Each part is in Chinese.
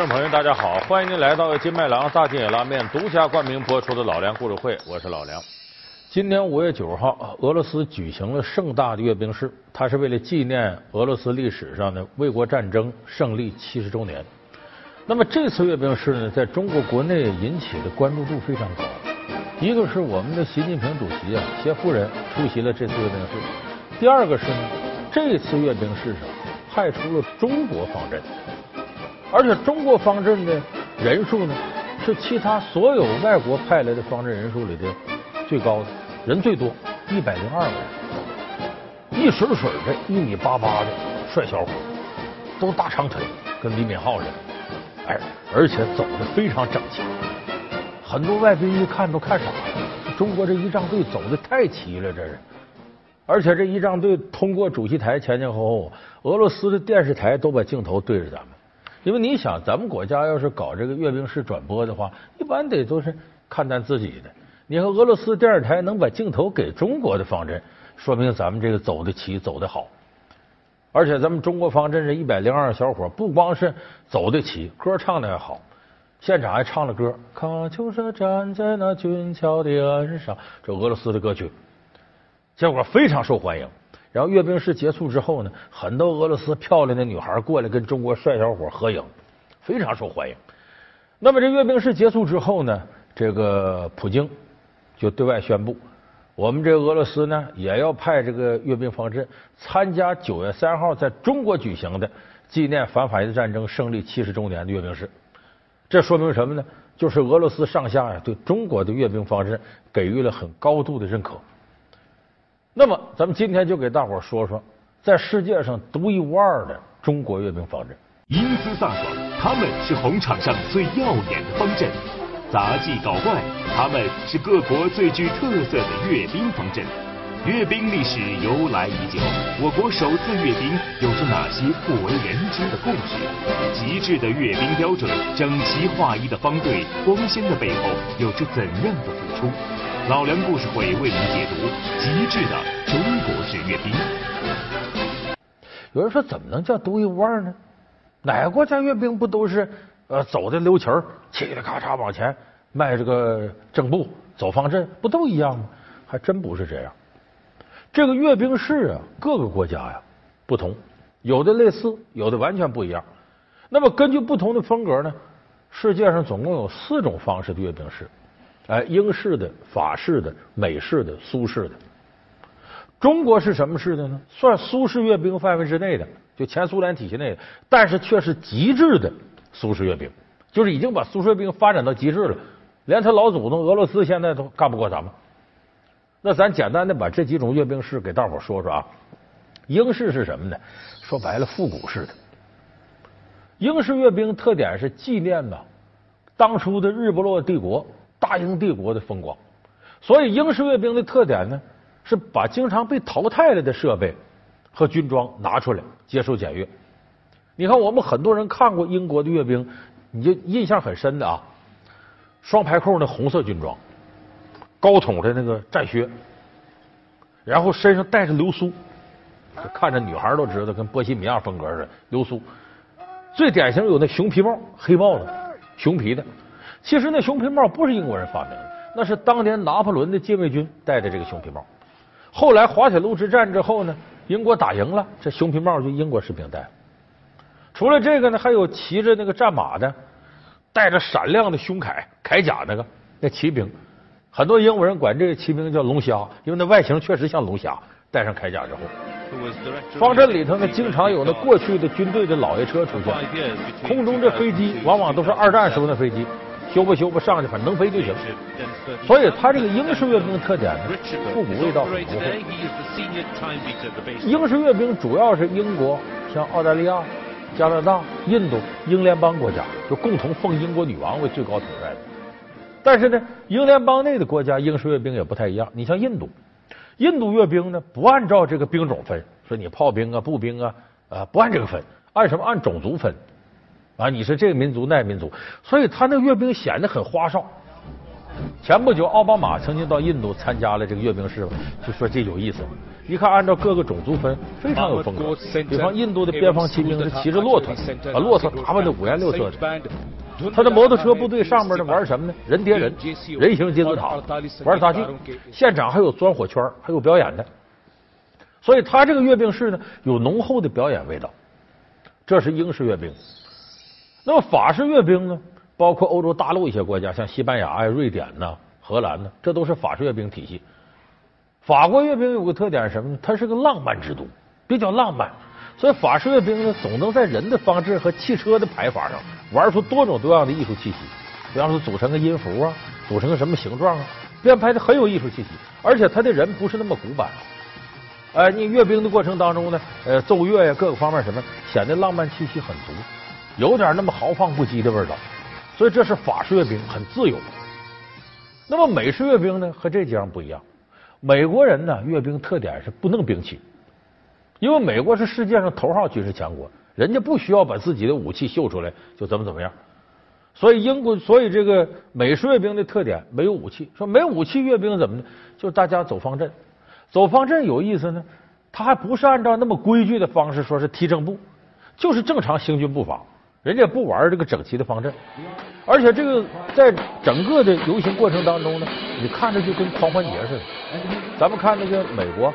观众朋友，大家好，欢迎您来到金麦郎大金野拉面独家冠名播出的老梁故事会，我是老梁。今年五月九号，俄罗斯举行了盛大的阅兵式，它是为了纪念俄罗斯历史上的卫国战争胜利七十周年。那么这次阅兵式呢，在中国国内引起的关注度非常高。一个是我们的习近平主席啊，携夫人出席了这次阅兵式；第二个是呢，这次阅兵式上派出了中国方阵。而且中国方阵的人数呢，是其他所有外国派来的方阵人数里的最高的，人最多，一百零二个人，一水水的，一米八八的帅小伙，都大长腿，跟李敏镐似的，哎，而且走的非常整齐，很多外宾一看都看傻了，中国这仪仗队走的太齐了，这是，而且这仪仗队通过主席台前前后后，俄罗斯的电视台都把镜头对着咱们。因为你想，咱们国家要是搞这个阅兵式转播的话，一般得都是看咱自己的。你看俄罗斯电视台能把镜头给中国的方阵，说明咱们这个走得齐，走得好。而且咱们中国方阵这一百零二小伙，不光是走得齐，歌唱的还好，现场还唱了歌，《喀秋莎站在那俊俏的岸上》，这俄罗斯的歌曲，结果非常受欢迎。然后阅兵式结束之后呢，很多俄罗斯漂亮的女孩过来跟中国帅小伙合影，非常受欢迎。那么这阅兵式结束之后呢，这个普京就对外宣布，我们这俄罗斯呢也要派这个阅兵方阵参加九月三号在中国举行的纪念反法西斯战争胜利七十周年的阅兵式。这说明什么呢？就是俄罗斯上下呀对中国的阅兵方阵给予了很高度的认可。那么，咱们今天就给大伙说说，在世界上独一无二的中国阅兵方阵。英姿飒爽，他们是红场上最耀眼的方阵；杂技搞怪，他们是各国最具特色的阅兵方阵。阅兵历史由来已久，我国首次阅兵有着哪些不为人知的故事？极致的阅兵标准，整齐划一的方队，光鲜的背后有着怎样的付出？老梁故事会为您解读极致的中国式阅兵。有人说，怎么能叫独一无二呢？哪个国家阅兵不都是呃走的溜旗儿，嘁哩咔嚓往前迈这个正步，走方阵，不都一样吗？还真不是这样。这个阅兵式啊，各个国家呀不同，有的类似，有的完全不一样。那么根据不同的风格呢，世界上总共有四种方式的阅兵式。哎，英式的、法式的、美式的、苏式的，中国是什么式的呢？算苏式阅兵范围之内的，就前苏联体系内的，但是却是极致的苏式阅兵，就是已经把苏式阅兵发展到极致了，连他老祖宗俄罗斯现在都干不过咱们。那咱简单的把这几种阅兵式给大伙说说啊。英式是什么呢？说白了，复古式的。英式阅兵特点是纪念呢当初的日不落帝国。大英帝国的风光，所以英式阅兵的特点呢，是把经常被淘汰了的设备和军装拿出来接受检阅。你看，我们很多人看过英国的阅兵，你就印象很深的啊，双排扣的红色军装，高筒的那个战靴，然后身上带着流苏，看着女孩都知道跟波西米亚风格似的流苏。最典型有那熊皮帽，黑帽子，熊皮的。其实那熊皮帽不是英国人发明的，那是当年拿破仑的禁卫军戴的这个熊皮帽。后来滑铁卢之战之后呢，英国打赢了，这熊皮帽就英国士兵戴。除了这个呢，还有骑着那个战马的，带着闪亮的胸铠铠甲那个那骑兵，很多英国人管这个骑兵叫龙虾，因为那外形确实像龙虾。戴上铠甲之后，方阵里头呢，经常有那过去的军队的老爷车出现，空中这飞机往往都是二战时候的飞机。修吧修吧，上去反正能飞就行。所以他这个英式阅兵的特点呢，复古味道很浓厚。英式阅兵主要是英国、像澳大利亚、加拿大、印度英联邦国家，就共同奉英国女王为最高统帅的。但是呢，英联邦内的国家英式阅兵也不太一样。你像印度，印度阅兵呢不按照这个兵种分，说你炮兵啊、步兵啊，啊不按这个分，按什么？按种族分。啊，你是这个民族那民族，所以他那阅兵显得很花哨，前不久，奥巴马曾经到印度参加了这个阅兵式，就说这有意思。一看，按照各个种族分，非常有风格。比方印度的边防骑兵是骑着骆驼，把骆驼打扮的五颜六色的。他的摩托车部队上面呢玩什么呢？人叠人，人形金字塔，玩杂技。现场还有钻火圈，还有表演的。所以他这个阅兵式呢，有浓厚的表演味道。这是英式阅兵。那么法式阅兵呢？包括欧洲大陆一些国家，像西班牙呀、瑞典呐、荷兰呢，这都是法式阅兵体系。法国阅兵有个特点是什么呢？它是个浪漫之都，比较浪漫，所以法式阅兵呢，总能在人的方式和汽车的排法上玩出多种多样的艺术气息。比方说，组成个音符啊，组成个什么形状啊，编排的很有艺术气息。而且他的人不是那么古板，哎，你阅兵的过程当中呢，呃，奏乐呀，各个方面什么，显得浪漫气息很足，有点那么豪放不羁的味道。所以这是法式阅兵，很自由。那么美式阅兵呢，和这几样不一样。美国人呢，阅兵特点是不弄兵器，因为美国是世界上头号军事强国，人家不需要把自己的武器秀出来就怎么怎么样。所以英国，所以这个美式阅兵的特点没有武器。说没武器阅兵怎么呢？就大家走方阵，走方阵有意思呢。他还不是按照那么规矩的方式，说是踢正步，就是正常行军步伐。人家不玩这个整齐的方阵，而且这个在整个的游行过程当中呢，你看着就跟狂欢节似的。咱们看那个美国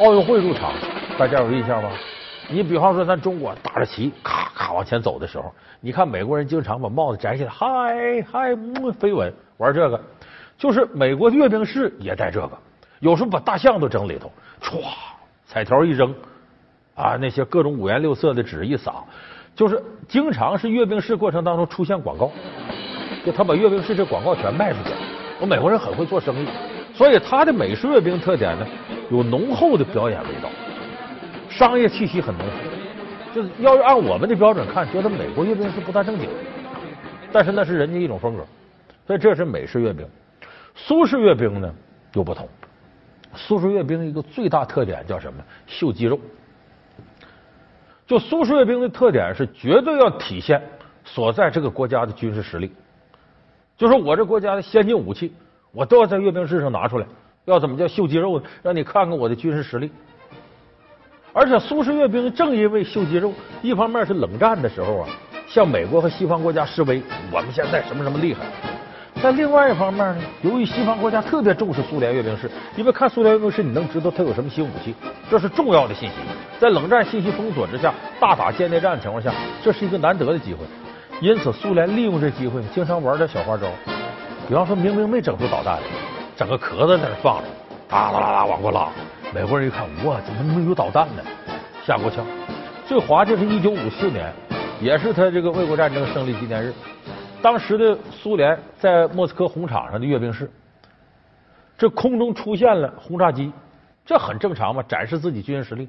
奥运会入场，大家有印象吗？你比方说咱中国打着旗，咔咔往前走的时候，你看美国人经常把帽子摘下来，嗨嗨，飞吻玩这个，就是美国阅兵式也带这个，有时候把大象都整里头，歘，彩条一扔，啊，那些各种五颜六色的纸一撒。就是经常是阅兵式过程当中出现广告，就他把阅兵式这广告全卖出去。我美国人很会做生意，所以他的美式阅兵特点呢，有浓厚的表演味道，商业气息很浓厚。就是要是按我们的标准看，觉得美国阅兵是不大正经，但是那是人家一种风格。所以这是美式阅兵。苏式阅兵呢又不同，苏式阅兵一个最大特点叫什么？秀肌肉。就苏式阅兵的特点是绝对要体现所在这个国家的军事实力，就是我这国家的先进武器，我都要在阅兵式上拿出来。要怎么叫秀肌肉呢？让你看看我的军事实力。而且苏式阅兵正因为秀肌肉，一方面是冷战的时候啊，向美国和西方国家示威，我们现在什么什么厉害。但另外一方面呢，由于西方国家特别重视苏联阅兵式，因为看苏联阅兵式，你能知道它有什么新武器，这是重要的信息。在冷战信息封锁之下，大打间谍战的情况下，这是一个难得的机会。因此，苏联利用这机会，经常玩点小花招。比方说明明没整出导弹，整个壳子在那放着，哒啦啦啦往过拉。美国人一看，哇，怎么没有导弹呢？吓够呛。最滑就是一九五四年，也是他这个卫国战争胜利纪念日。当时的苏联在莫斯科红场上的阅兵式，这空中出现了轰炸机，这很正常嘛，展示自己军事实力。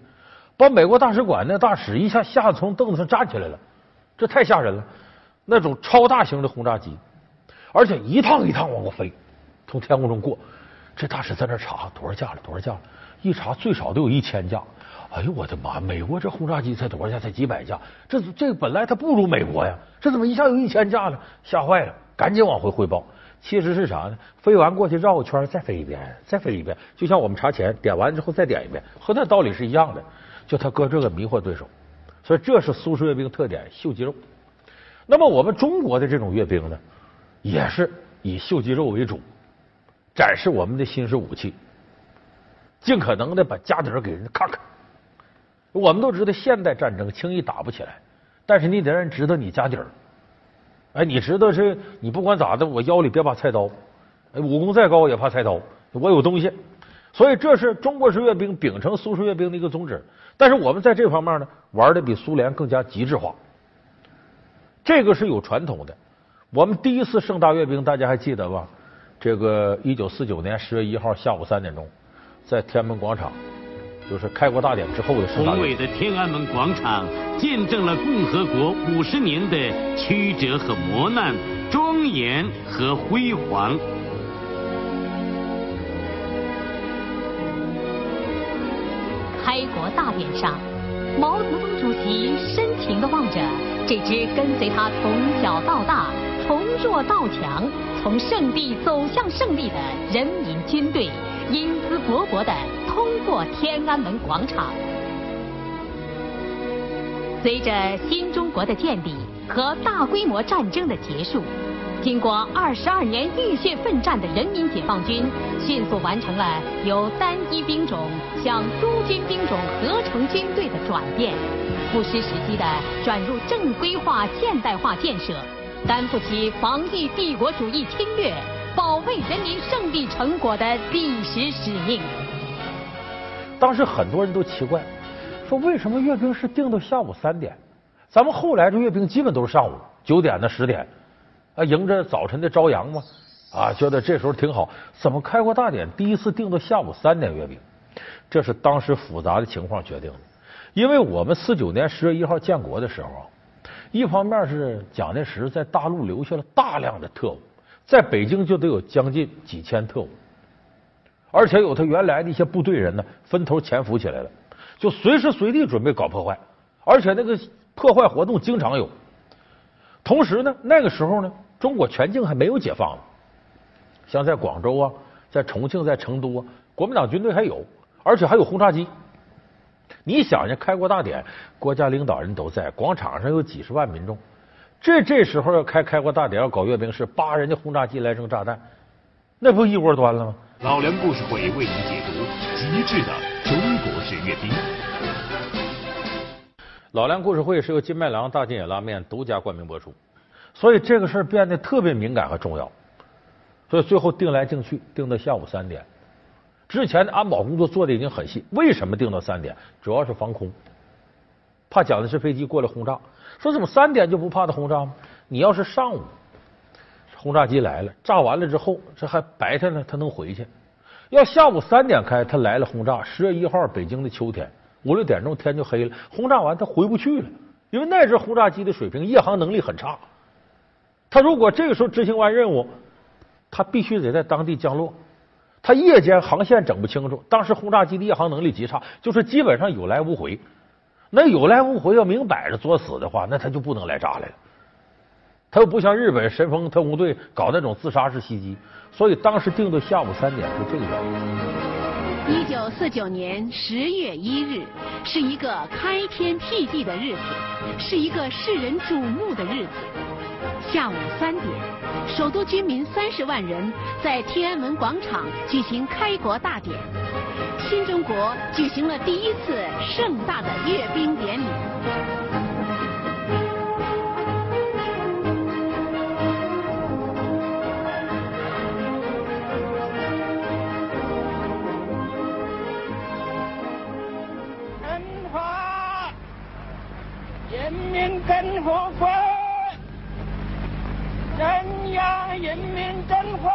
把美国大使馆那大使一下吓得从凳子上站起来了，这太吓人了。那种超大型的轰炸机，而且一趟一趟往过飞，从天空中过。这大使在那查多少架了，多少架了？一查最少都有一千架。哎呦我的妈！美国这轰炸机才多少架？才几百架？这这本来它不如美国呀，这怎么一下有一千架呢？吓坏了，赶紧往回汇报。其实是啥呢？飞完过去绕个圈，再飞一遍，再飞一遍，就像我们查钱，点完之后再点一遍，和那道理是一样的。就他搁这个迷惑对手，所以这是苏式阅兵特点，秀肌肉。那么我们中国的这种阅兵呢，也是以秀肌肉为主，展示我们的新式武器，尽可能的把家底给人家看看。我们都知道，现代战争轻易打不起来，但是你得让人知道你家底儿。哎，你知道是，你不管咋的，我腰里别把菜刀，武功再高也怕菜刀，我有东西。所以这是中国式阅兵秉承苏式阅兵的一个宗旨。但是我们在这方面呢，玩的比苏联更加极致化。这个是有传统的。我们第一次盛大阅兵，大家还记得吧？这个一九四九年十月一号下午三点钟，在天安门广场。就是开国大典之后的宏伟的天安门广场，见证了共和国五十年的曲折和磨难，庄严和辉煌。开国大典上，毛泽东主席深情地望着这支跟随他从小到大、从弱到强、从胜利走向胜利的人民军队，英姿勃勃地通过天安门广场。随着新中国的建立和大规模战争的结束。经过二十二年浴血奋战的人民解放军，迅速完成了由单一兵种向诸军兵种合成军队的转变，不失时机地转入正规化现代化建设，担负起防御帝国主义侵略、保卫人民胜利成果的历史使命。当时很多人都奇怪，说为什么阅兵式定到下午三点？咱们后来这阅兵基本都是上午九点呢、十点。啊，迎着早晨的朝阳嘛，啊，觉得这时候挺好。怎么开国大典第一次定到下午三点阅兵？这是当时复杂的情况决定的。因为我们四九年十月一号建国的时候，一方面是蒋介石在大陆留下了大量的特务，在北京就得有将近几千特务，而且有他原来的一些部队人呢，分头潜伏起来了，就随时随地准备搞破坏，而且那个破坏活动经常有。同时呢，那个时候呢。中国全境还没有解放呢，像在广州啊，在重庆、在成都啊，国民党军队还有，而且还有轰炸机。你想想，开国大典，国家领导人都在，广场上有几十万民众，这这时候要开开国大典，要搞阅兵式，扒人家轰炸机来扔炸弹，那不一锅端了吗？老梁故事会为您解读极致的中国式阅兵。老梁故事会是由金麦郎大金野拉面独家冠名播出。所以这个事儿变得特别敏感和重要，所以最后定来定去，定到下午三点。之前的安保工作做的已经很细，为什么定到三点？主要是防空，怕蒋介石飞机过来轰炸。说怎么三点就不怕他轰炸吗？你要是上午轰炸机来了，炸完了之后，这还白天呢，他能回去。要下午三点开，他来了轰炸。十月一号，北京的秋天，五六点钟天就黑了，轰炸完他回不去了，因为那支轰炸机的水平，夜航能力很差。他如果这个时候执行完任务，他必须得在当地降落。他夜间航线整不清楚，当时轰炸机的夜航能力极差，就是基本上有来无回。那有来无回要明摆着作死的话，那他就不能来炸来了。他又不像日本神风特工队搞那种自杀式袭击，所以当时定的下午三点是这个原因。一九四九年十月一日是一个开天辟地的日子，是一个世人瞩目的日子。下午三点，首都居民三十万人在天安门广场举行开国大典，新中国举行了第一次盛大的阅兵典礼。民共和国。中央人民政府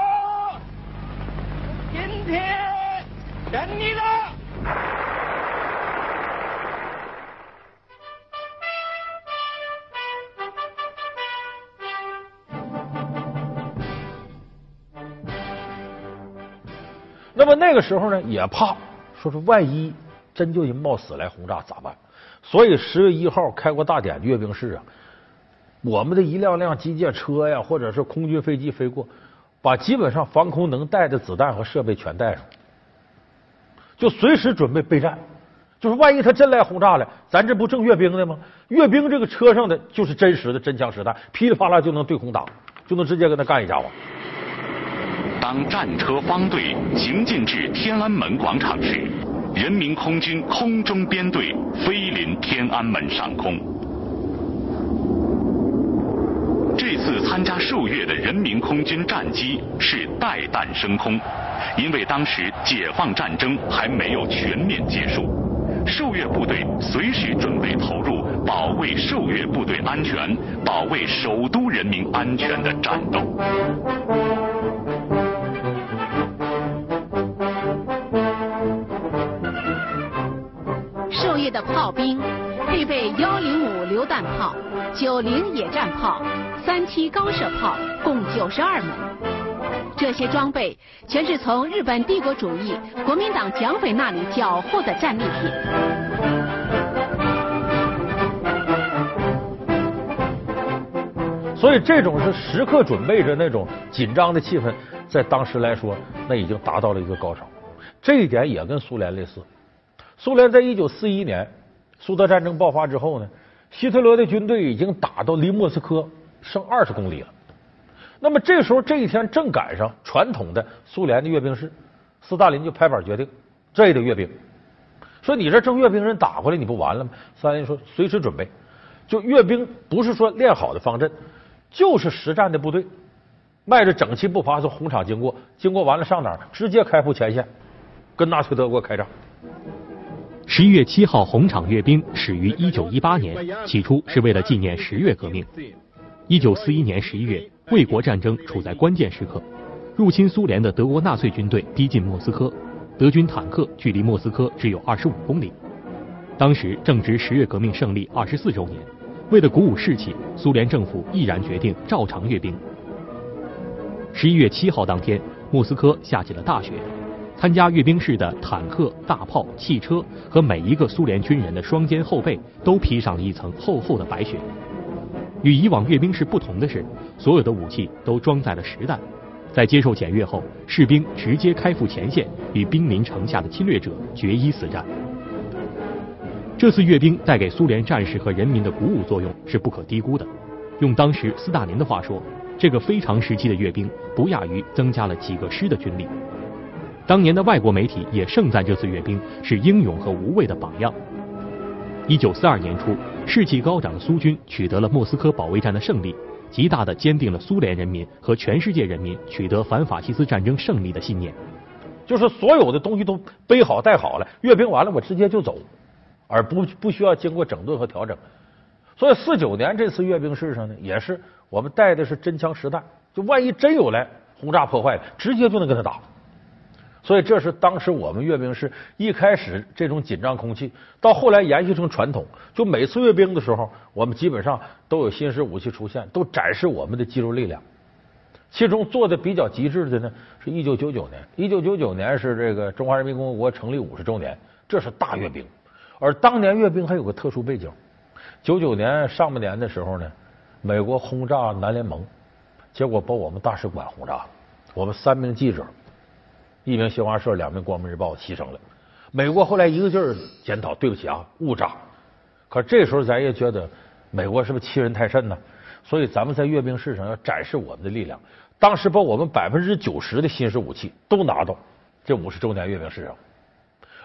今天胜利了。那么那个时候呢，也怕说是万一真就人冒死来轰炸咋办？所以十月一号开国大典阅兵式啊。我们的一辆辆机械车呀，或者是空军飞机飞过，把基本上防空能带的子弹和设备全带上，就随时准备备战。就是万一他真来轰炸了，咱这不正阅兵的吗？阅兵这个车上的就是真实的真枪实弹，噼里啪啦就能对空打，就能直接跟他干一架子。当战车方队行进至天安门广场时，人民空军空中编队飞临天安门上空。这次参加受阅的人民空军战机是带弹升空，因为当时解放战争还没有全面结束，受阅部队随时准备投入保卫受阅部队安全、保卫首都人民安全的战斗。的炮兵配备幺零五榴弹炮、九零野战炮。三七高射炮共九十二门，这些装备全是从日本帝国主义国民党蒋匪那里缴获的战利品。所以这种是时刻准备着那种紧张的气氛，在当时来说，那已经达到了一个高潮。这一点也跟苏联类似。苏联在一九四一年苏德战争爆发之后呢，希特勒的军队已经打到离莫斯科剩二十公里了。那么这时候这一天正赶上传统的苏联的阅兵式，斯大林就拍板决定，这也得阅兵。说你这正阅兵人打过来，你不完了吗？斯大林说随时准备，就阅兵不是说练好的方阵，就是实战的部队，迈着整齐步伐从红场经过，经过完了上哪儿？直接开赴前线，跟纳粹德国开战。十一月七号红场阅兵始于一九一八年，起初是为了纪念十月革命。一九四一年十一月，卫国战争处在关键时刻，入侵苏联的德国纳粹军队逼近莫斯科，德军坦克距离莫斯科只有二十五公里。当时正值十月革命胜利二十四周年，为了鼓舞士气，苏联政府毅然决定照常阅兵。十一月七号当天，莫斯科下起了大雪。参加阅兵式的坦克、大炮、汽车和每一个苏联军人的双肩后背都披上了一层厚厚的白雪。与以往阅兵式不同的是，所有的武器都装载了实弹。在接受检阅后，士兵直接开赴前线，与兵临城下的侵略者决一死战。这次阅兵带给苏联战士和人民的鼓舞作用是不可低估的。用当时斯大林的话说，这个非常时期的阅兵不亚于增加了几个师的军力。当年的外国媒体也盛赞这次阅兵是英勇和无畏的榜样。一九四二年初，士气高涨的苏军取得了莫斯科保卫战的胜利，极大的坚定了苏联人民和全世界人民取得反法西斯战争胜利的信念。就是所有的东西都背好带好了，阅兵完了我直接就走，而不不需要经过整顿和调整。所以四九年这次阅兵式上呢，也是我们带的是真枪实弹，就万一真有来轰炸破坏的，直接就能跟他打。所以这是当时我们阅兵式一开始这种紧张空气，到后来延续成传统。就每次阅兵的时候，我们基本上都有新式武器出现，都展示我们的肌肉力量。其中做的比较极致的呢，是一九九九年。一九九九年是这个中华人民共和国成立五十周年，这是大阅兵。而当年阅兵还有个特殊背景，九九年上半年的时候呢，美国轰炸南联盟，结果把我们大使馆轰炸了，我们三名记者。一名新华社，两名光明日报牺牲了。美国后来一个劲儿检讨，对不起啊，误炸。可这时候咱也觉得美国是不是欺人太甚呢？所以咱们在阅兵式上要展示我们的力量。当时把我们百分之九十的新式武器都拿到这五十周年阅兵式上，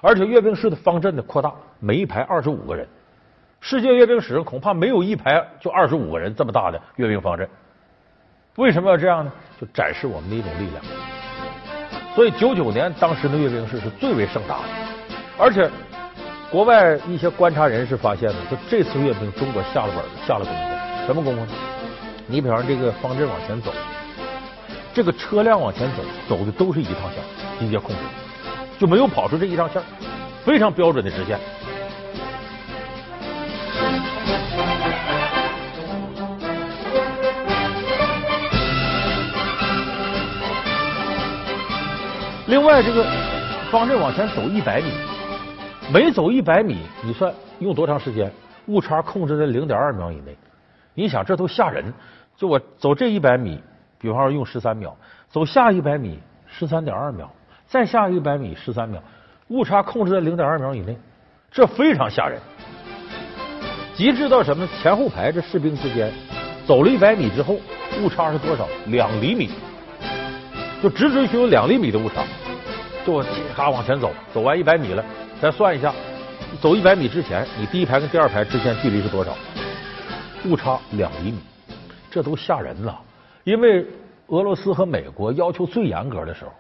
而且阅兵式的方阵的扩大，每一排二十五个人。世界阅兵史上恐怕没有一排就二十五个人这么大的阅兵方阵。为什么要这样呢？就展示我们的一种力量。所以九九年当时的阅兵式是最为盛大的，而且国外一些观察人士发现呢，说这次阅兵中国下了本下了功夫，什么功夫呢？你比方这个方阵往前走，这个车辆往前走，走的都是一趟线，直接控制，就没有跑出这一趟线，非常标准的直线。另外，这个方阵往前走一百米，每走一百米，你算用多长时间？误差控制在零点二秒以内。你想，这都吓人！就我走这一百米，比方说用十三秒，走下一百米十三点二秒，再下一百米十三秒，误差控制在零点二秒以内，这非常吓人。极致到什么？前后排这士兵之间走了一百米之后，误差是多少？两厘米。就只准许有两厘米的误差，就我嘎往前走，走完一百米了，再算一下，走一百米之前，你第一排跟第二排之间距离是多少？误差两厘米，这都吓人了。因为俄罗斯和美国要求最严格的时候，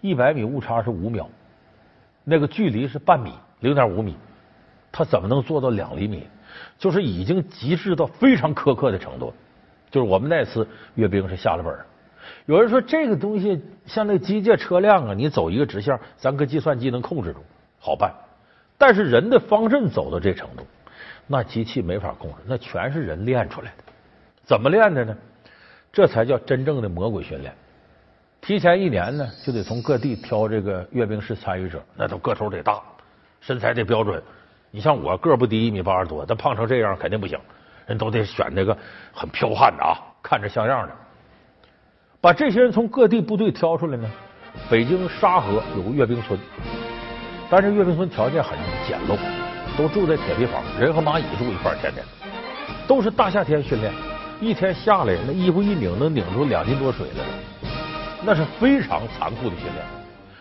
一百米误差是五秒，那个距离是半米，零点五米，他怎么能做到两厘米？就是已经极致到非常苛刻的程度。就是我们那次阅兵是下了本。有人说这个东西像那机械车辆啊，你走一个直线，咱搁计算机能控制住，好办。但是人的方阵走到这程度，那机器没法控制，那全是人练出来的。怎么练的呢？这才叫真正的魔鬼训练。提前一年呢，就得从各地挑这个阅兵式参与者，那都个头得大，身材得标准。你像我个不低一米八十多，但胖成这样肯定不行。人都得选那个很彪悍的啊。看着像样的。把这些人从各地部队挑出来呢，北京沙河有个阅兵村，但是阅兵村条件很简陋，都住在铁皮房，人和蚂蚁住一块儿，天天都是大夏天训练，一天下来那衣服一拧能拧出两斤多水来，那是非常残酷的训练。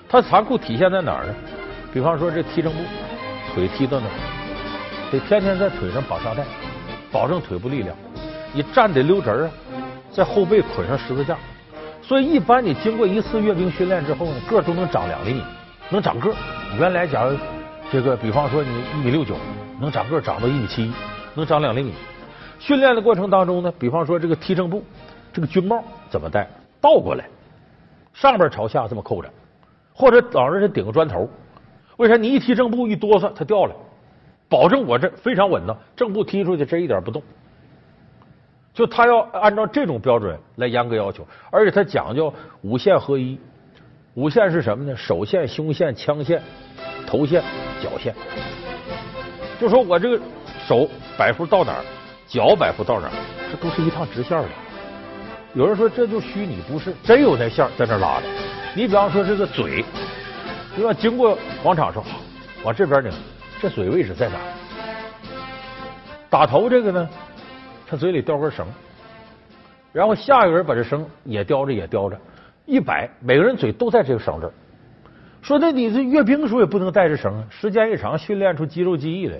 它残酷体现在哪儿呢？比方说这踢正步，腿踢到那儿，得天天在腿上绑沙袋，保证腿部力量。你站得溜直啊，在后背捆上十字架。所以，一般你经过一次阅兵训练之后呢，个都能长两厘米，能长个。原来假如这个，比方说你一米六九，能长个长到一米七一，能长两厘米。训练的过程当中呢，比方说这个踢正步，这个军帽怎么戴？倒过来，上边朝下这么扣着，或者老人是顶个砖头。为啥？你一踢正步一哆嗦，它掉了，保证我这非常稳当，正步踢出去这一点不动。就他要按照这种标准来严格要求，而且他讲究五线合一。五线是什么呢？手线、胸线、枪线、头线、脚线。就说我这个手摆幅到哪儿，脚摆幅到哪儿，这都是一趟直线的。有人说这就虚拟，不是真有那线在那拉的。你比方说这个嘴，要经过广场时候，往这边拧，这嘴位置在哪？打头这个呢？他嘴里叼根绳，然后下一个人把这绳也叼着，也叼着，一摆，每个人嘴都在这个绳这儿。说那你这阅兵时候也不能带着绳，时间一长训练出肌肉记忆来，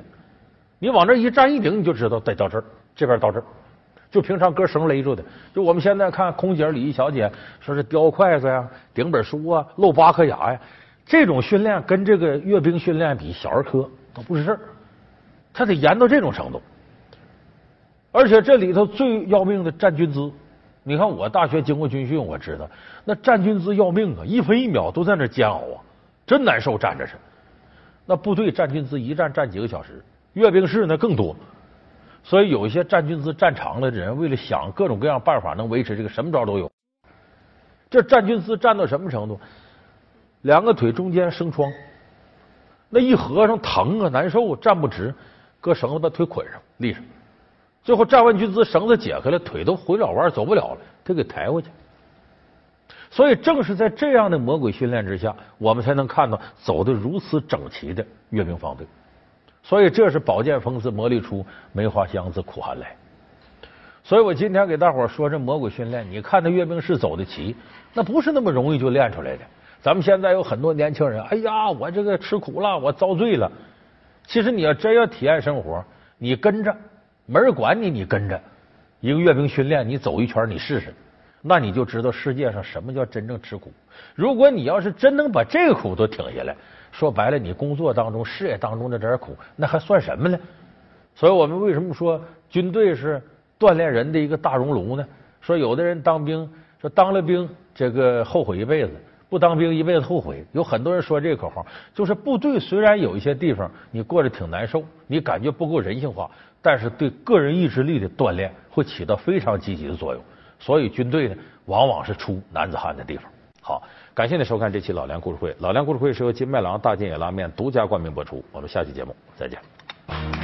你往这一站一顶，你就知道得到这儿，这边到这儿。就平常搁绳勒住的，就我们现在看空姐、礼仪小姐，说是叼筷子呀、顶本书啊、露八颗牙呀，这种训练跟这个阅兵训练比，小儿科都不是事儿，他得严到这种程度。而且这里头最要命的站军姿，你看我大学经过军训，我知道那站军姿要命啊，一分一秒都在那煎熬啊，真难受站着是。那部队站军姿一站站几个小时，阅兵式那更多。所以有一些站军姿站长了的人，为了想各种各样办法能维持这个，什么招都有。这站军姿站到什么程度？两个腿中间生疮，那一合上疼啊，难受，站不直，搁绳子把腿捆上，立上。最后站完军姿，绳子解开了，腿都回不了弯，走不了了，得给抬回去。所以正是在这样的魔鬼训练之下，我们才能看到走的如此整齐的阅兵方队。所以这是宝剑锋自磨砺出，梅花香自苦寒来。所以我今天给大伙说这魔鬼训练，你看那阅兵式走的齐，那不是那么容易就练出来的。咱们现在有很多年轻人，哎呀，我这个吃苦了，我遭罪了。其实你要真要体验生活，你跟着。没人管你，你跟着一个阅兵训练，你走一圈，你试试，那你就知道世界上什么叫真正吃苦。如果你要是真能把这个苦都挺下来，说白了，你工作当中、事业当中的点苦，那还算什么呢？所以我们为什么说军队是锻炼人的一个大熔炉呢？说有的人当兵，说当了兵这个后悔一辈子，不当兵一辈子后悔。有很多人说这个口号，就是部队虽然有一些地方你过得挺难受，你感觉不够人性化。但是对个人意志力的锻炼会起到非常积极的作用，所以军队呢往往是出男子汉的地方。好，感谢您收看这期老梁故事会，老梁故事会是由金麦郎大金野拉面独家冠名播出，我们下期节目再见。